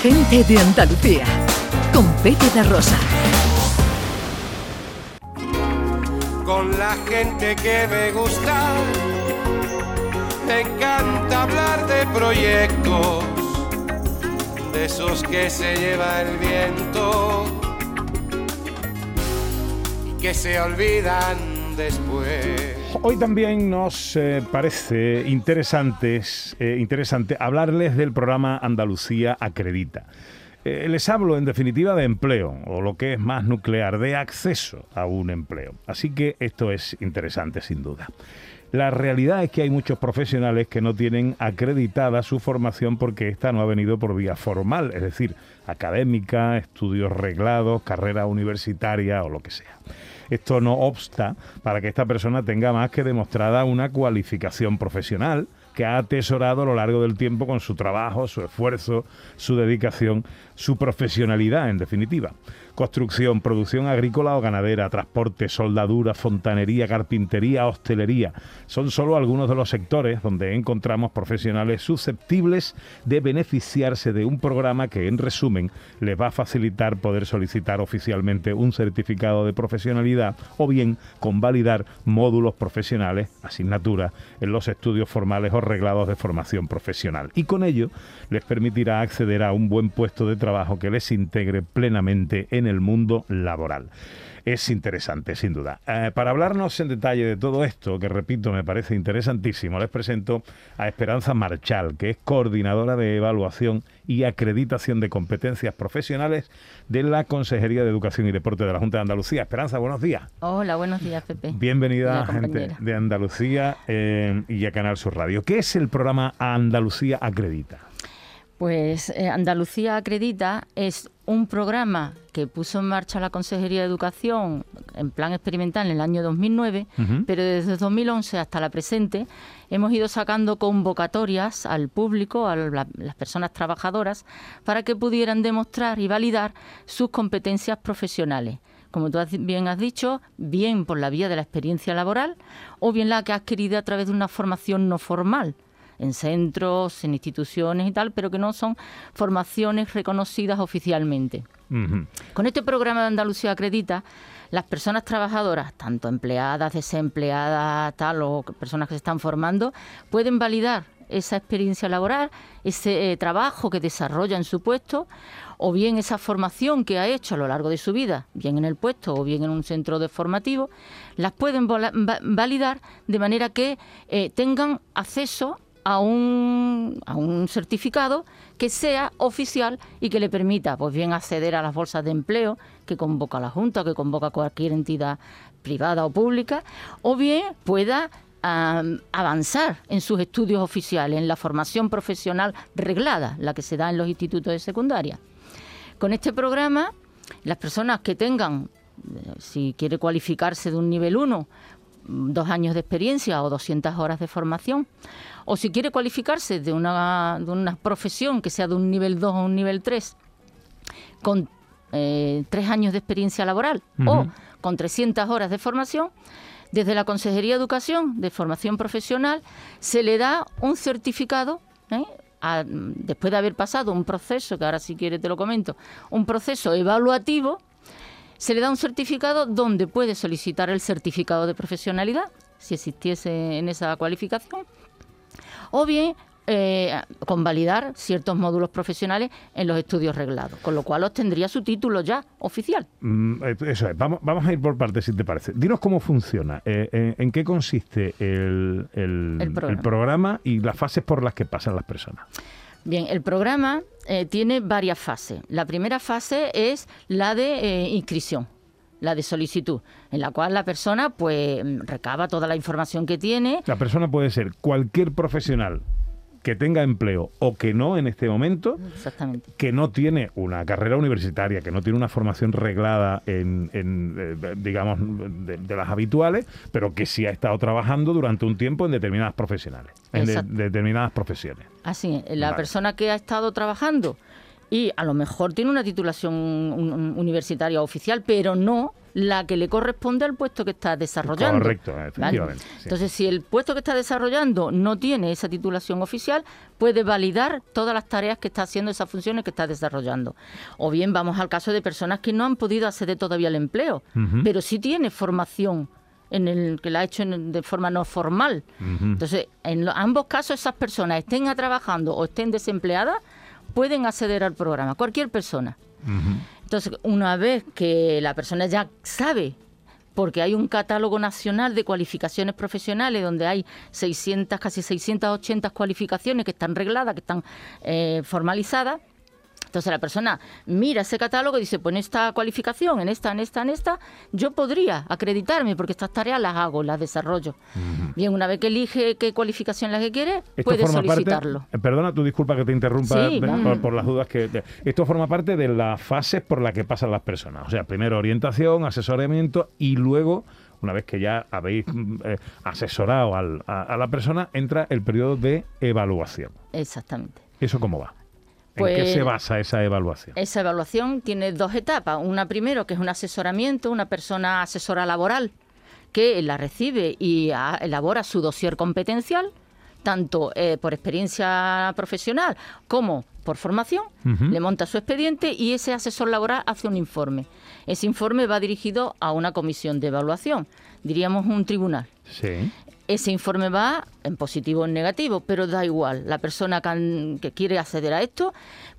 Gente de Andalucía, con Pepe de Rosa. Con la gente que me gusta, me encanta hablar de proyectos, de esos que se lleva el viento y que se olvidan después. Hoy también nos eh, parece interesante, eh, interesante hablarles del programa Andalucía Acredita. Eh, les hablo en definitiva de empleo, o lo que es más nuclear, de acceso a un empleo. Así que esto es interesante sin duda. La realidad es que hay muchos profesionales que no tienen acreditada su formación porque esta no ha venido por vía formal, es decir, académica, estudios reglados, carrera universitaria o lo que sea. Esto no obsta para que esta persona tenga más que demostrada una cualificación profesional que ha atesorado a lo largo del tiempo con su trabajo, su esfuerzo, su dedicación, su profesionalidad, en definitiva construcción, producción agrícola o ganadera, transporte, soldadura, fontanería, carpintería, hostelería. Son solo algunos de los sectores donde encontramos profesionales susceptibles de beneficiarse de un programa que, en resumen, les va a facilitar poder solicitar oficialmente un certificado de profesionalidad o bien convalidar módulos profesionales, asignaturas, en los estudios formales o reglados de formación profesional. Y con ello les permitirá acceder a un buen puesto de trabajo que les integre plenamente en el mundo laboral. Es interesante, sin duda. Eh, para hablarnos en detalle de todo esto, que repito, me parece interesantísimo, les presento a Esperanza Marchal, que es coordinadora de evaluación y acreditación de competencias profesionales de la Consejería de Educación y Deporte de la Junta de Andalucía. Esperanza, buenos días. Hola, buenos días, Pepe. Bienvenida, gente de Andalucía eh, y a Canal Sur Radio. ¿Qué es el programa Andalucía Acredita? Pues eh, Andalucía Acredita es un programa que puso en marcha la Consejería de Educación en plan experimental en el año 2009, pero desde 2011 hasta la presente hemos ido sacando convocatorias al público, a las personas trabajadoras, para que pudieran demostrar y validar sus competencias profesionales. Como tú bien has dicho, bien por la vía de la experiencia laboral o bien la que ha adquirido a través de una formación no formal, en centros, en instituciones y tal, pero que no son formaciones reconocidas oficialmente. Con este programa de Andalucía Acredita, las personas trabajadoras, tanto empleadas, desempleadas, tal, o personas que se están formando, pueden validar esa experiencia laboral, ese eh, trabajo que desarrolla en su puesto, o bien esa formación que ha hecho a lo largo de su vida, bien en el puesto o bien en un centro de formativo, las pueden validar de manera que eh, tengan acceso a un, a un certificado que sea oficial y que le permita, pues bien, acceder a las bolsas de empleo que convoca la Junta, que convoca cualquier entidad privada o pública, o bien pueda avanzar en sus estudios oficiales, en la formación profesional reglada, la que se da en los institutos de secundaria. Con este programa, las personas que tengan, eh, si quiere cualificarse de un nivel 1, dos años de experiencia o 200 horas de formación, o si quiere cualificarse de una, de una profesión que sea de un nivel 2 o un nivel 3, con eh, tres años de experiencia laboral o con 300 horas de formación, desde la Consejería de Educación de Formación Profesional se le da un certificado, ¿eh? después de haber pasado un proceso, que ahora si quiere te lo comento, un proceso evaluativo, se le da un certificado donde puede solicitar el certificado de profesionalidad, si existiese en esa cualificación, o bien eh, convalidar ciertos módulos profesionales en los estudios reglados, con lo cual obtendría su título ya oficial. Mm, eh, eso es, vamos, vamos a ir por partes si te parece. Dinos cómo funciona, eh, en, qué consiste el, programa. y las fases por las que pasan las personas. Bien, el programa tiene varias fases. La primera fase es la de inscripción la de solicitud, en la cual la persona pues recaba toda la información que tiene. La persona puede ser cualquier profesional que tenga empleo o que no en este momento, que no tiene una carrera universitaria, que no tiene una formación reglada en, eh, digamos, de, las habituales, pero que sí ha estado trabajando durante un tiempo en determinadas profesionales, en determinadas profesiones. Así, la persona que ha estado trabajando y a lo mejor tiene una titulación universitaria oficial, pero no la que le corresponde al puesto que está desarrollando. Correcto, efectivamente. Entonces, si el puesto que está desarrollando no tiene esa titulación oficial, puede validar todas las tareas que está haciendo, esas funciones que está desarrollando. O bien vamos al caso de personas que no han podido acceder todavía al empleo, pero sí tiene formación en el que la ha hecho de forma no formal. Entonces, en ambos casos esas personas estén trabajando o estén desempleadas, pueden acceder al programa, cualquier persona. Entonces, una vez que la persona ya sabe, porque hay un catálogo nacional de cualificaciones profesionales donde hay 600, casi 680 cualificaciones que están regladas, que están eh, formalizadas, entonces la persona mira ese catálogo y dice, pues en esta cualificación, en esta, en esta, en esta, yo podría acreditarme porque estas tareas las hago, las desarrollo. Bien, una vez que elige qué cualificación la que quiere, puede solicitarlo. Eh, perdona tu disculpa que te interrumpa por, las dudas que... esto forma parte de las fases por las que pasan las personas. O sea, primero orientación, asesoramiento y luego una vez que ya habéis mm, eh, asesorado a, la persona, entra el periodo de evaluación. Exactamente. ¿Eso cómo va? ¿En qué se pues, basa esa evaluación? Esa evaluación tiene dos etapas. Una primero, que es un asesoramiento, una persona asesora laboral que la recibe y elabora su dossier competencial, tanto eh, por experiencia profesional como por formación, le monta su expediente y ese asesor laboral hace un informe. Ese informe va dirigido a una comisión de evaluación, diríamos un tribunal. Sí ese informe va en positivo o en negativo, pero da igual. La persona que, quiere acceder a esto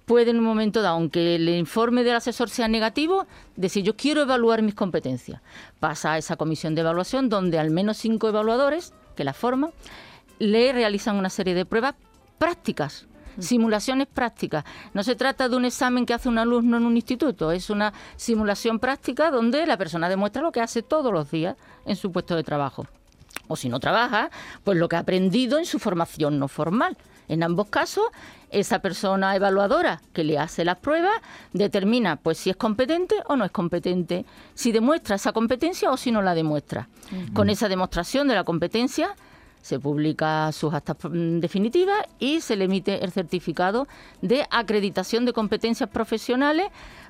puede en un momento dado, aunque el informe del asesor sea negativo, decir yo quiero evaluar mis competencias. Pasa a esa comisión de evaluación donde al menos cinco evaluadores que la forman le realizan una serie de pruebas prácticas mm. simulaciones prácticas. No se trata de un examen que hace un alumno en un instituto, es una simulación práctica donde la persona demuestra lo que hace todos los días en su puesto de trabajo o si no trabaja, pues lo que ha aprendido en su formación no formal. En ambos casos, esa persona evaluadora que le hace las pruebas determina pues si es competente o no es competente, si demuestra esa competencia o si no la demuestra. Con esa demostración de la competencia se publica sus actas definitivas y se le emite el certificado de acreditación de competencias profesionales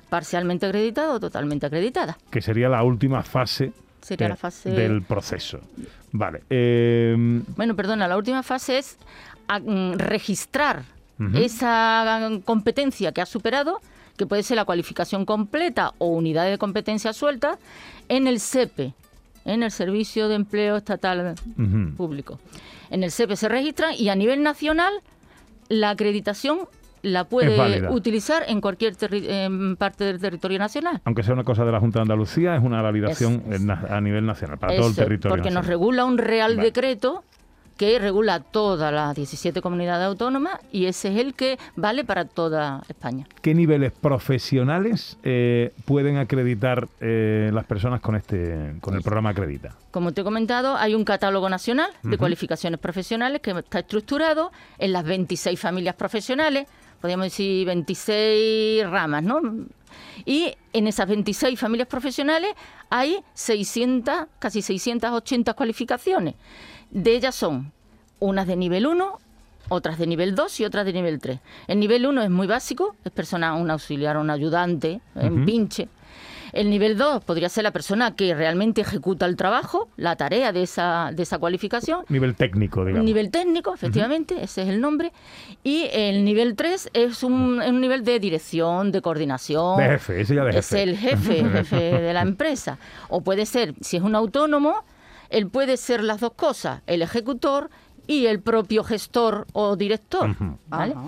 parcialmente acreditada o totalmente acreditada. Que sería la última fase Sería la fase... del proceso. Vale. Em, bueno, perdona, la última fase es mm, registrar esa competencia que ha superado, que puede ser la cualificación completa o unidad de competencia suelta, en el SEPE, en el Servicio de Empleo Estatal Público. En el SEPE se registra y a nivel nacional la acreditación la puede utilizar en cualquier parte del territorio nacional. Aunque sea una cosa de la Junta de Andalucía, es una validación a nivel nacional, para todo el territorio Porque nos regula un real decreto que regula todas las 17 comunidades autónomas y ese es el que vale para toda España. ¿Qué niveles profesionales eh, pueden acreditar eh, las personas con este con el programa Acredita? Como te he comentado, hay un catálogo nacional de cualificaciones profesionales que está estructurado en las 26 familias profesionales podríamos decir 26 ramas, ¿no? Y en esas 26 familias profesionales hay 600, casi 680 cualificaciones. De ellas son unas de nivel 1, otras de nivel 2 y otras de nivel 3. El nivel 1 es muy básico, es persona, un auxiliar, un ayudante, un pinche. El nivel 2 podría ser la persona que realmente ejecuta el trabajo, la tarea de esa, de esa cualificación. Nivel técnico, digamos. Nivel técnico, efectivamente, ese es el nombre. Y el nivel 3 es un, un nivel de dirección, de coordinación. De jefe, ese ya de jefe. Es el jefe, jefe de la empresa. O puede ser, si es un autónomo, él puede ser las dos cosas, el ejecutor y el propio gestor o director.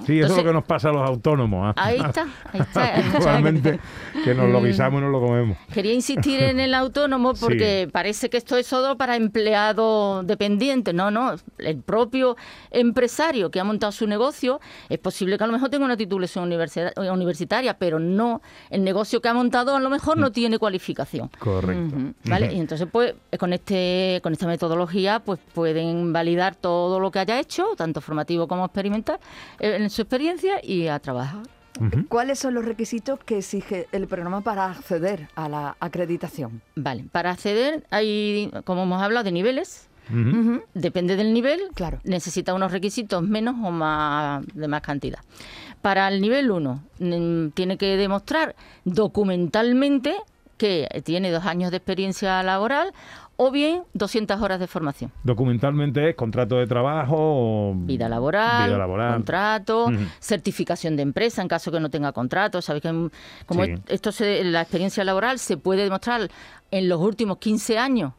Sí, eso es lo que nos pasa a los autónomos. ¿ah? Ahí está, ahí está. Igualmente, que nos lo mm. guisamos y nos lo comemos. Quería insistir en el autónomo porque parece que esto es todo para empleado dependiente. No, no, el propio empresario que ha montado su negocio, es posible que a lo mejor tenga una titulación universitaria, pero no, el negocio que ha montado a lo mejor no mm. tiene cualificación. Correcto. ¿Vale? Y entonces, pues, con, este, con esta metodología, pues pueden validar todo todo lo que haya hecho, tanto formativo como experimental, eh, en su experiencia y a trabajar. ¿Cuáles son los requisitos que exige el programa para acceder a la acreditación? Vale, para acceder hay, como hemos hablado, de niveles. Depende del nivel, Claro. necesita unos requisitos menos o más de más cantidad. Para el nivel 1, tiene que demostrar documentalmente que tiene dos años de experiencia laboral o bien 200 horas de formación. Documentalmente es contrato de trabajo Vida laboral, vida laboral. contrato, certificación de empresa en caso que no tenga contrato. Sabéis que como Sí. esto se- la experiencia laboral se puede demostrar en los últimos 15 años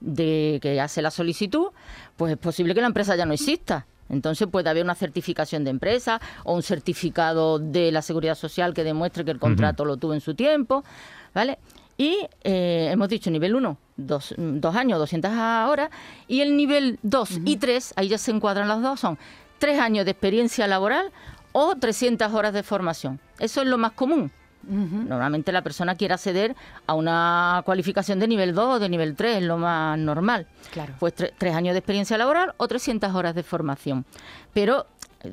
de que hace la solicitud, pues es posible que la empresa ya no exista. Entonces puede haber una certificación de empresa o un certificado de la seguridad social que demuestre que el contrato lo tuvo en su tiempo, ¿vale? Y eh, hemos dicho nivel 1, dos, dos años, 200 horas, y el nivel 2 y 3, ahí ya se encuadran las dos, son tres años de experiencia laboral o 300 horas de formación. Eso es lo más común. Normalmente la persona quiere acceder a una cualificación de nivel 2 o de nivel 3, es lo más normal. Claro. Pues tre- tres años de experiencia laboral o 300 horas de formación. Pero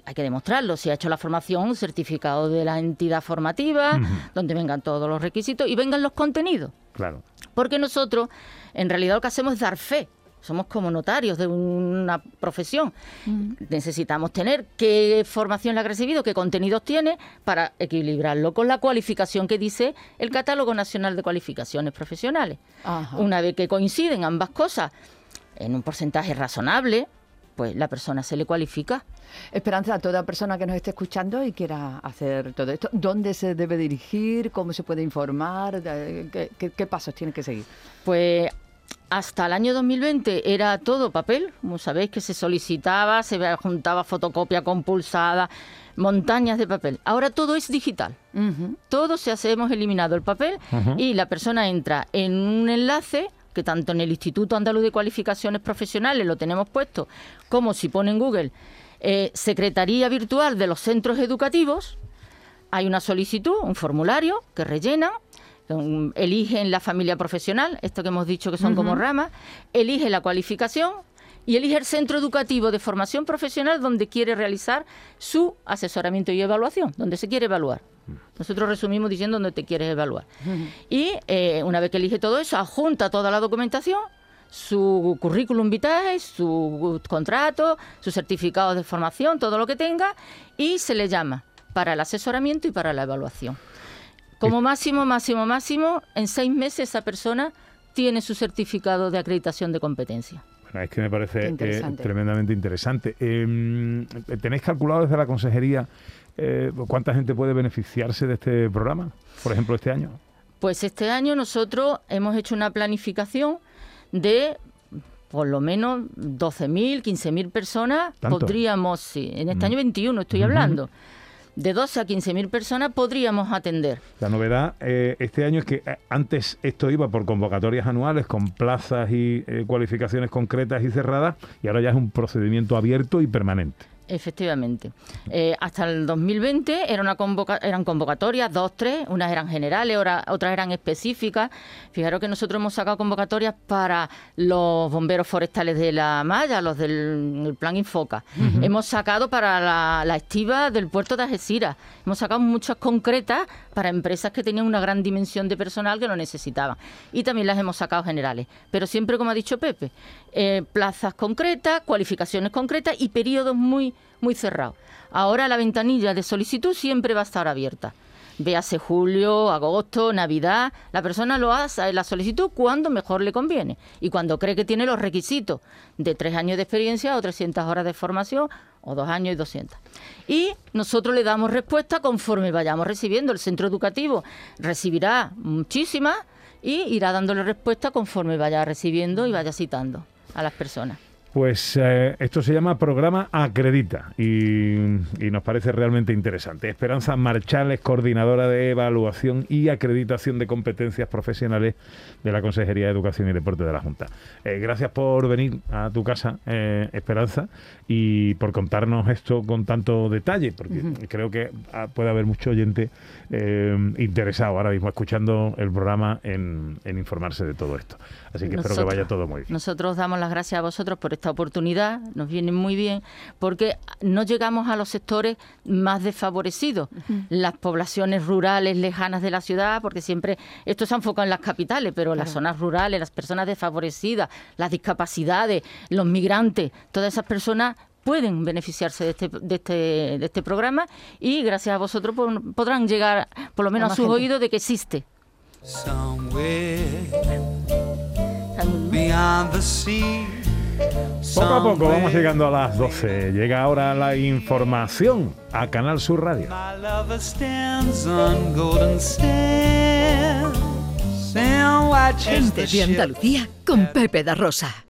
hay que demostrarlo. Si ha hecho la formación, un certificado de la entidad formativa, donde vengan todos los requisitos y vengan los contenidos. Claro. Porque nosotros, en realidad, lo que hacemos es dar fe. Somos como notarios de una profesión. Necesitamos tener qué formación le ha recibido, qué contenidos tiene, para equilibrarlo con la cualificación que dice el Catálogo Nacional de Cualificaciones Profesionales. Una vez que coinciden ambas cosas en un porcentaje razonable, pues la persona se le cualifica. Esperanza, a toda persona que nos esté escuchando y quiera hacer todo esto, ¿dónde se debe dirigir? ¿Cómo se puede informar? ¿Qué, qué- qué pasos tiene que seguir? Pues hasta el año 2020 era todo papel, como sabéis que se solicitaba, se juntaba fotocopia compulsada, montañas de papel. Ahora todo es digital. Todo se hace, hemos eliminado el papel y la persona entra en un enlace que tanto en el Instituto Andaluz de Cualificaciones Profesionales lo tenemos puesto, como si pone en Google eh, Secretaría Virtual de los Centros Educativos, hay una solicitud, un formulario que rellenan, eligen la familia profesional, esto que hemos dicho que son como ramas, elige la cualificación y elige el centro educativo de formación profesional donde quiere realizar su asesoramiento y evaluación, donde se quiere evaluar. Nosotros resumimos diciendo dónde te quieres evaluar. Y eh, una vez que elige todo eso, adjunta toda la documentación, su currículum vitae, su contrato, su certificado de formación, todo lo que tenga, y se le llama para el asesoramiento y para la evaluación. Como máximo, máximo, máximo, en seis meses esa persona tiene su certificado de acreditación de competencia. Bueno, es que me parece eh, tremendamente interesante. Eh, ¿Tenéis calculado desde la consejería eh, cuánta gente puede beneficiarse de este programa? Por ejemplo, este año. Pues este año nosotros hemos hecho una planificación de por lo menos 12.000, 15.000 personas. ¿Tanto? Podríamos, sí, en este año 21 estoy hablando, de 12 a 15.000 personas podríamos atender. La novedad eh, este año es que eh, antes esto iba por convocatorias anuales con plazas y eh, cualificaciones concretas y cerradas y ahora ya es un procedimiento abierto y permanente. Efectivamente. Eh, hasta el 2020 era una convoca- eran convocatorias, dos, tres, unas eran generales, otras eran específicas. Fijaros que nosotros hemos sacado convocatorias para los bomberos forestales de la Malla, los del el Plan Infoca. Hemos sacado para la, la estiva del puerto de Algeciras. Hemos sacado muchas concretas para empresas que tenían una gran dimensión de personal que lo necesitaban. Y también las hemos sacado generales. Pero siempre, como ha dicho Pepe, eh, plazas concretas, cualificaciones concretas y periodos muy, muy cerrados. Ahora la ventanilla de solicitud siempre va a estar abierta. Véase julio, agosto, Navidad. La persona lo hace la solicitud cuando mejor le conviene y cuando cree que tiene los requisitos de tres años de experiencia o 300 horas de formación o dos años y 200. Y nosotros le damos respuesta conforme vayamos recibiendo. El centro educativo recibirá muchísimas y irá dándole respuesta conforme vaya recibiendo y vaya citando a las personas. Pues eh, esto se llama programa Acredita y, y nos parece realmente interesante. Esperanza Marchal es coordinadora de evaluación y acreditación de competencias profesionales de la Consejería de Educación y Deporte de la Junta. Eh, gracias por venir a tu casa, eh, Esperanza, y por contarnos esto con tanto detalle, porque creo que ah, puede haber mucho oyente eh, interesado ahora mismo escuchando el programa en, en informarse de todo esto. Así que espero que vaya todo muy bien. Nosotros damos las gracias a vosotros por esta oportunidad, nos viene muy bien, porque no llegamos a los sectores más desfavorecidos, las poblaciones rurales lejanas de la ciudad, porque siempre esto se ha enfocado en las capitales, pero las zonas rurales, las personas desfavorecidas, las discapacidades, los migrantes, todas esas personas pueden beneficiarse de este, de este, de este programa y gracias a vosotros podrán llegar por lo menos a, sus oídos de que existe. Poco a poco vamos llegando a las 12. Llega ahora la información a Canal Sur Radio. Gente de Andalucía con Pepe da Rosa.